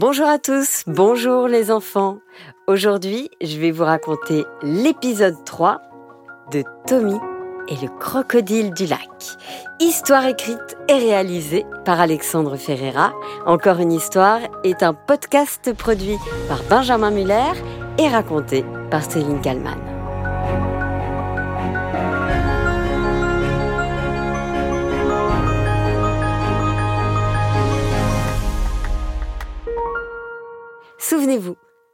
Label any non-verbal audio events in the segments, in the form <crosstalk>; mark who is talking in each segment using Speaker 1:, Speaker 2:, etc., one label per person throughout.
Speaker 1: Bonjour à tous, bonjour les enfants. Aujourd'hui, je vais vous raconter l'épisode 3 de Tommy et le crocodile du lac. Histoire écrite et réalisée par Alexandre Ferreira. Encore une histoire est un podcast produit par Benjamin Muller et raconté par Céline Kallmann.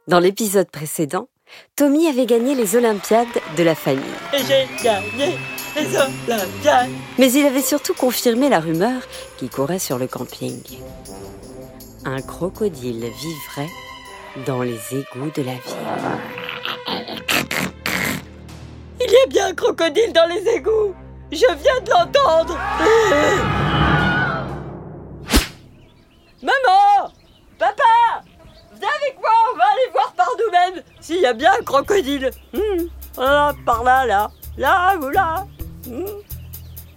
Speaker 1: Dans l'épisode précédent, Tommy avait gagné les Olympiades de la famille.
Speaker 2: Et j'ai gagné les Olympiades.
Speaker 1: Mais il avait surtout confirmé la rumeur qui courait sur le camping. Un crocodile vivrait dans les égouts de la ville.
Speaker 2: Il y a bien un crocodile dans les égouts. Je viens de l'entendre. S'il y a bien un crocodile. Hmm, Voilà, par là, là. Là ou là. Hmm.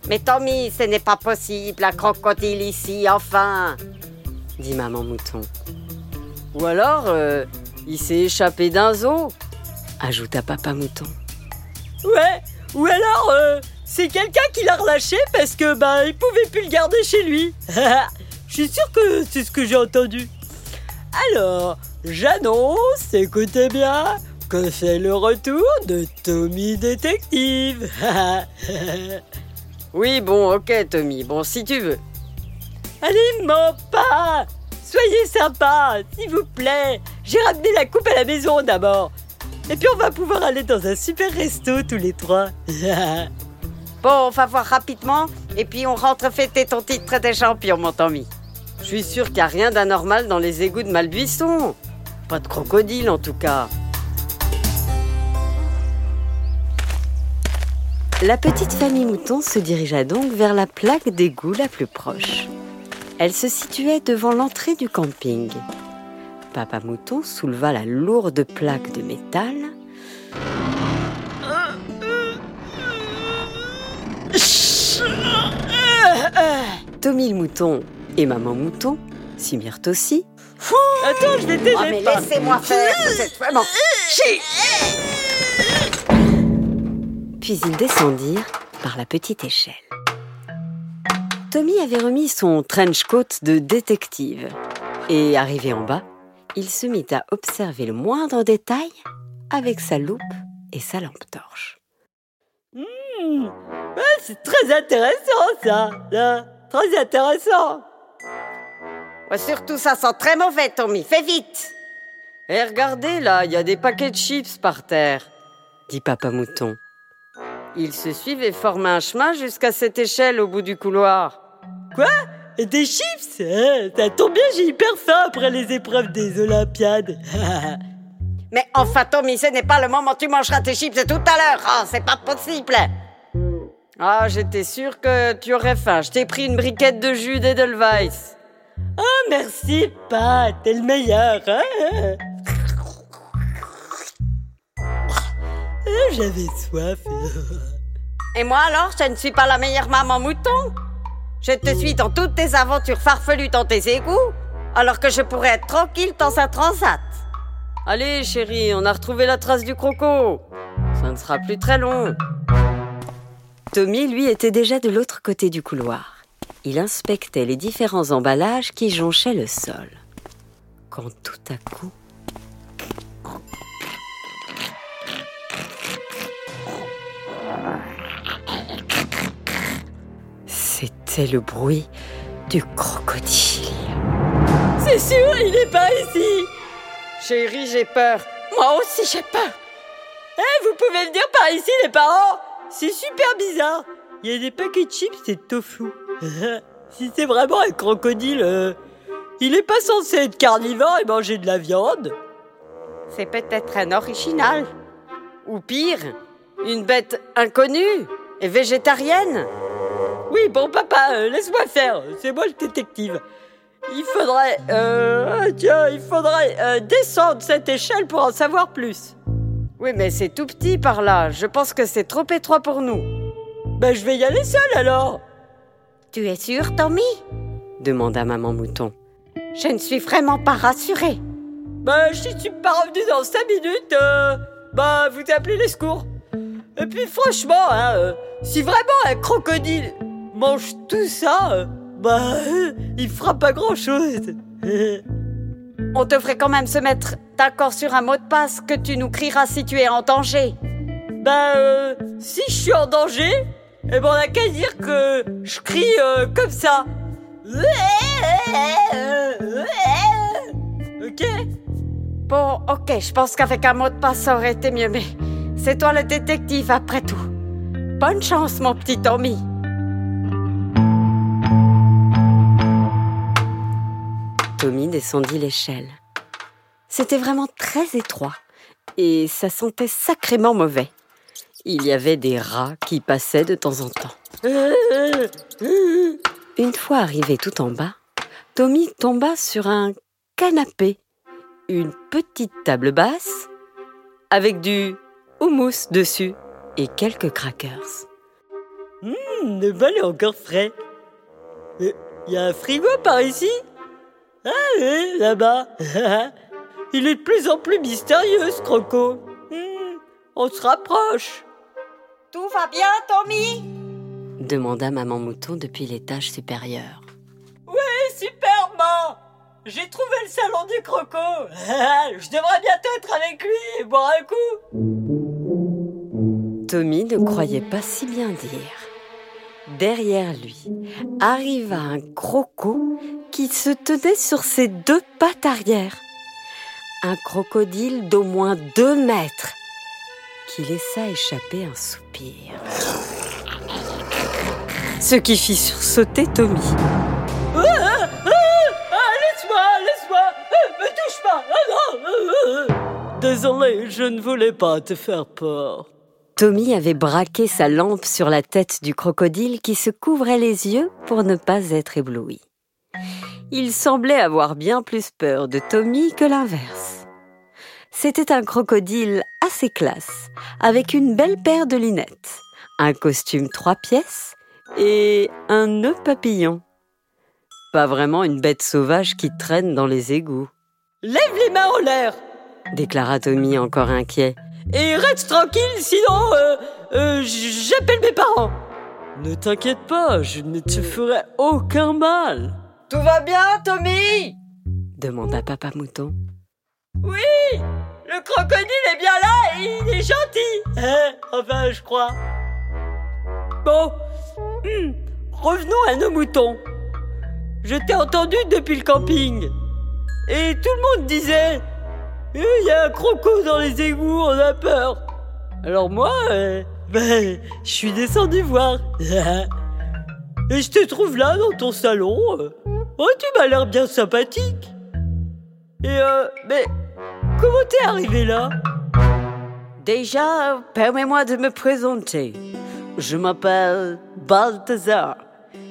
Speaker 3: Mais Tommy, ce n'est pas possible, un crocodile ici, enfin.
Speaker 1: dit maman mouton. Ou alors, euh, il s'est échappé d'un zoo, ajouta papa mouton.
Speaker 2: Ouais, ou alors, euh, c'est quelqu'un qui l'a relâché parce que, bah, il pouvait plus le garder chez lui. <laughs> Je suis sûr que c'est ce que j'ai entendu. Alors, j'annonce, écoutez bien, que c'est le retour de Tommy Détective. <laughs>
Speaker 1: Oui, bon, ok Tommy, bon si tu veux.
Speaker 2: Allez, mon pas Soyez sympa, s'il vous plaît. J'ai ramené la coupe à la maison d'abord. Et puis on va pouvoir aller dans un super resto tous les trois. <laughs>
Speaker 3: Bon, on va voir rapidement, et puis on rentre fêter ton titre de champion, mon Tommy.
Speaker 1: Je suis sûr qu'il n'y a rien d'anormal dans les égouts de Malbuisson. Pas de crocodile en tout cas. La petite famille mouton se dirigea donc vers la plaque d'égout la plus proche. Elle se situait devant l'entrée du camping. Papa mouton souleva la lourde plaque de métal. Tommy le mouton et maman mouton s'y mirent aussi.
Speaker 2: Attends, je vais t'aider.
Speaker 3: Oh, mais laissez-moi faire, vous êtes vraiment...
Speaker 1: puis ils descendirent par la petite échelle. Tommy avait remis son trench coat de détective et, arrivé en bas, il se mit à observer le moindre détail avec sa loupe et sa lampe torche.
Speaker 2: Hmm, ouais, c'est très intéressant ça, là. Très intéressant.
Speaker 3: Ouais, surtout, ça sent très mauvais, Tommy. Fais vite
Speaker 1: Et regardez là, il y a des paquets de chips par terre, dit Papa Mouton. Ils se suivent et forment un chemin jusqu'à cette échelle au bout du couloir.
Speaker 2: Quoi? Des chips? Hein Ça tombe bien, j'ai hyper faim après les épreuves des Olympiades. <laughs>
Speaker 3: Mais enfin, Tommy, ce n'est pas le moment, tu mangeras tes chips tout à l'heure. Oh, c'est pas possible.
Speaker 1: Ah, j'étais sûr que tu aurais faim. Je t'ai pris une briquette de jus d'Edelweiss.
Speaker 2: Oh, merci, Pat, t'es le meilleur. Hein? Ah, J'avais soif.
Speaker 3: Et moi alors, je ne suis pas la meilleure maman mouton Je te suis dans toutes tes aventures farfelues dans tes égouts, alors que je pourrais être tranquille dans un transat.
Speaker 1: Allez, chérie, on a retrouvé la trace du croco. Ça ne sera plus très long. Tommy, lui, était déjà de l'autre côté du couloir. Il inspectait les différents emballages qui jonchaient le sol. Quand tout à coup... C'était le bruit du crocodile.
Speaker 2: C'est sûr, il est pas ici.
Speaker 1: Chérie, j'ai peur.
Speaker 3: Moi aussi j'ai peur.
Speaker 2: Eh, vous pouvez le dire par ici, les parents C'est super bizarre. Il y a des paquets de chips et de tofu. <laughs> si c'est vraiment un crocodile, euh, il est pas censé être carnivore et manger de la viande.
Speaker 3: C'est peut-être un original.
Speaker 1: Ou pire, une bête inconnue et végétarienne.
Speaker 2: Oui, bon papa, euh, laisse-moi faire. C'est moi le détective. Il faudrait, euh, tiens, il faudrait descendre cette échelle pour en savoir plus.
Speaker 1: Oui, mais c'est tout petit par là. Je pense que c'est trop étroit pour nous.
Speaker 2: Ben, je vais y aller seul alors.
Speaker 3: Tu es sûr, Tommy?
Speaker 1: demanda maman mouton.
Speaker 3: Je ne suis vraiment pas rassurée.
Speaker 2: Bah, si tu me pas revenu dans 5 minutes, euh, bah, vous appelez les secours. Et puis, franchement, hein, euh, si vraiment un crocodile mange tout ça, euh, bah, euh, il fera pas grand chose.
Speaker 3: On devrait quand même se mettre d'accord sur un mot de passe que tu nous crieras si tu es en danger.
Speaker 2: bah, euh, si je suis en danger, eh ben, on a qu'à dire que je crie euh, comme ça. Ok
Speaker 3: Bon, ok, je pense qu'avec un mot de passe, ça aurait été mieux, mais c'est toi le détective après tout. Bonne chance, mon petit Tommy.
Speaker 1: Tommy descendit l'échelle. C'était vraiment très étroit et ça sentait sacrément mauvais. Il y avait des rats qui passaient de temps en temps. Une fois arrivé tout en bas, Tommy tomba sur un canapé, une petite table basse, avec du houmous dessus et quelques crackers.
Speaker 2: Hum, le bal est encore frais. Il y a un frigo par ici? Ah oui, là-bas. <laughs> Il est de plus en plus mystérieux, ce croco. Hum, on se rapproche.
Speaker 3: Tout va bien, Tommy?
Speaker 1: demanda maman mouton depuis l'étage supérieur.
Speaker 2: Oui, superbement J'ai trouvé le salon du croco. <laughs> Je devrais bientôt être avec lui et boire un coup.
Speaker 1: Tommy ne croyait pas si bien dire. Derrière lui arriva un croco qui se tenait sur ses deux pattes arrière. Un crocodile d'au moins deux mètres qui laissa échapper un soupir. Ce qui fit sursauter Tommy.
Speaker 2: Ah, ah, ah, laisse-moi, laisse-moi Me touche pas non. Désolé, je ne voulais pas te faire peur.
Speaker 1: Tommy avait braqué sa lampe sur la tête du crocodile qui se couvrait les yeux pour ne pas être ébloui. Il semblait avoir bien plus peur de Tommy que l'inverse. C'était un crocodile assez classe, avec une belle paire de lunettes, un costume trois pièces et un nœud papillon. Pas vraiment une bête sauvage qui traîne dans les égouts,
Speaker 2: Lève les mains en l'air
Speaker 1: déclara Tommy encore inquiet.
Speaker 2: et reste tranquille, sinon euh, euh, j'appelle mes parents. Ne t'inquiète pas, je ne te ferai aucun mal. Tout va bien, Tommy?
Speaker 1: demanda Papa Mouton.
Speaker 2: Oui, le crocodile est bien là et il est gentil. Hein, enfin, je crois. Bon, hmm, revenons à nos moutons. Je t'ai entendu depuis le camping. Et tout le monde disait Eh, Il y a un croco dans les égouts, on a peur. Alors moi, euh, ben, je suis descendu voir. <laughs> Et je te trouve là dans ton salon. Oh, tu m'as l'air bien sympathique. Et euh, mais comment t'es arrivé là?
Speaker 3: Déjà, permets-moi de me présenter. Je m'appelle Balthazar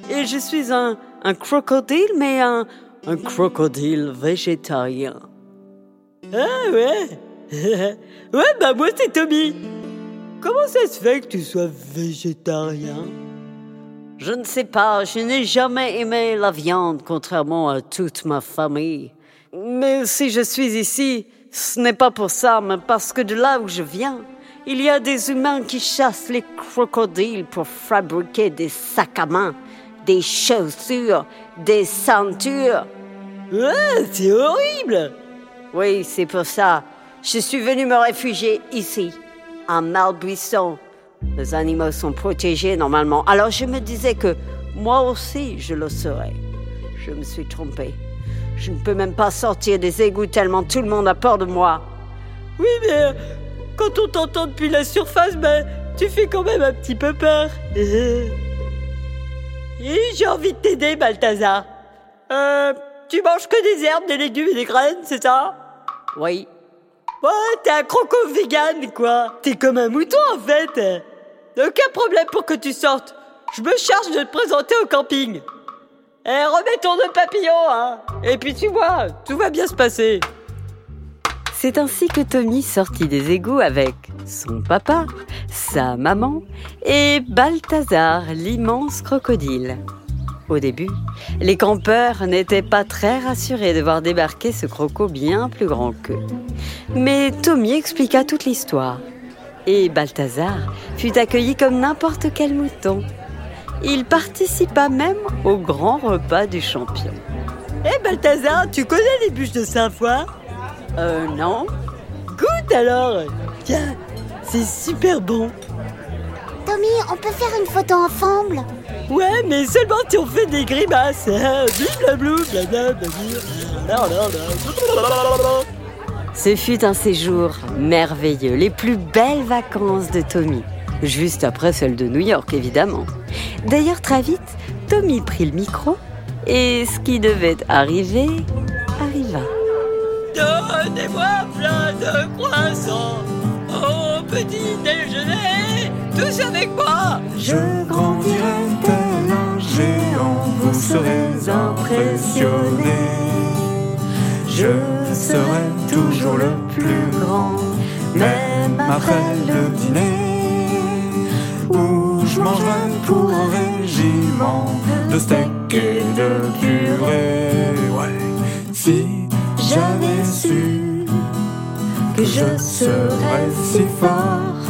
Speaker 2: Et je suis un, un crocodile, mais un, un crocodile végétarien. Ah ouais? <laughs> Ouais, bah moi c'est Tommy. Comment ça se fait que tu sois végétarien?
Speaker 3: Je ne sais pas, je n'ai jamais aimé la viande, contrairement à toute ma famille. Mais si je suis ici, ce n'est pas pour ça, mais parce que de là où je viens, il y a des humains qui chassent les crocodiles pour fabriquer des sacs à main, des chaussures, des ceintures.
Speaker 2: Ouais, c'est horrible
Speaker 3: Oui, c'est pour ça. Je suis venu me réfugier ici, à Malbuisson. Les animaux sont protégés normalement. Alors je me disais que moi aussi je le serais. Je me suis trompée. Je ne peux même pas sortir des égouts tellement tout le monde a peur de moi.
Speaker 2: Oui, mais euh, quand on t'entend depuis la surface, ben, tu fais quand même un petit peu peur. <laughs> Et j'ai envie de t'aider, Balthazar. Euh, tu manges que des herbes, des légumes et des graines, c'est ça?
Speaker 3: Oui.
Speaker 2: Ouais, t'es un croco vegan, quoi. T'es comme un mouton, en fait. Aucun problème pour que tu sortes. Je me charge de te présenter au camping. Eh, remets ton nœud papillon, hein. Et puis tu vois, tout va bien se passer.
Speaker 1: C'est ainsi que Tommy sortit des égouts avec son papa, sa maman et Balthazar, l'immense crocodile. Au début, les campeurs n'étaient pas très rassurés de voir débarquer ce croco bien plus grand qu'eux. Mais Tommy expliqua toute l'histoire. Et Balthazar fut accueilli comme n'importe quel mouton. Il participa même au grand repas du champion.
Speaker 2: Hé eh, Balthazar, tu connais les bûches de Saint-Foy
Speaker 1: Euh, non.
Speaker 2: Goûte alors Tiens, c'est super bon
Speaker 4: Tommy, on peut faire une photo ensemble?
Speaker 2: Ouais, mais seulement si on fait des grimaces.
Speaker 1: Ce fut un séjour merveilleux, les plus belles vacances de Tommy. Juste après celle de New York, évidemment. D'ailleurs, très vite, Tommy prit le micro et ce qui devait arriver arriva.
Speaker 2: Donnez-moi plein de croissants au petit déjeuner, tous avec moi.
Speaker 5: Je grandirai tel un géant, vous serez impressionnés. Je serai toujours le plus grand, même après le dîner, je mangerai pour un régiment de steak et de purée. Ouais, si j'avais su que je serais si fort,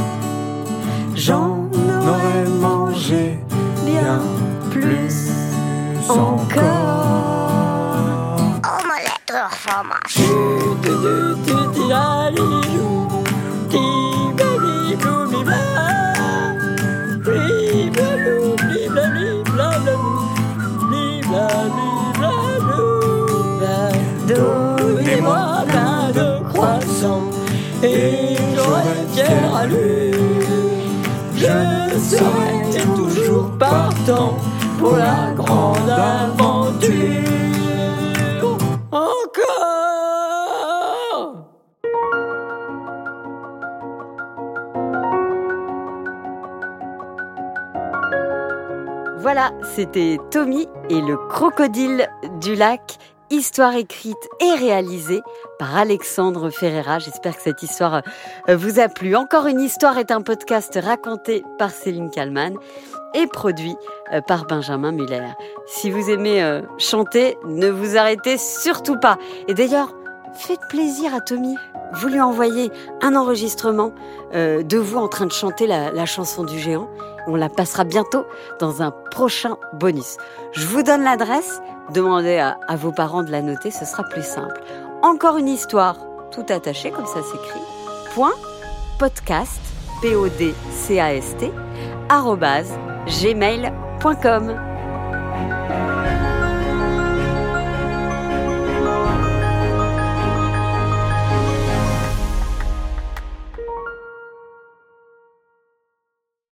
Speaker 5: j'en aurais mangé bien plus encore.
Speaker 4: Omelette au fromage.
Speaker 2: Partant pour la grande aventure. Encore
Speaker 1: Voilà, c'était Tommy et le crocodile du lac histoire écrite et réalisée par Alexandre Ferreira. J'espère que cette histoire euh, vous a plu. Encore une histoire est un podcast raconté par Céline Kallmann et produit euh, par Benjamin Muller. Si vous aimez euh, chanter, ne vous arrêtez surtout pas. Et d'ailleurs, faites plaisir à Tommy. Vous lui envoyez un enregistrement de vous en train de chanter la chanson du géant. On la passera bientôt dans un prochain bonus. Je vous donne l'adresse. Demandez à, vos parents de la noter, ce sera plus simple. Encore une histoire, tout attaché, comme ça s'écrit. Point podcast, p o d c a s t arrobase gmail.com.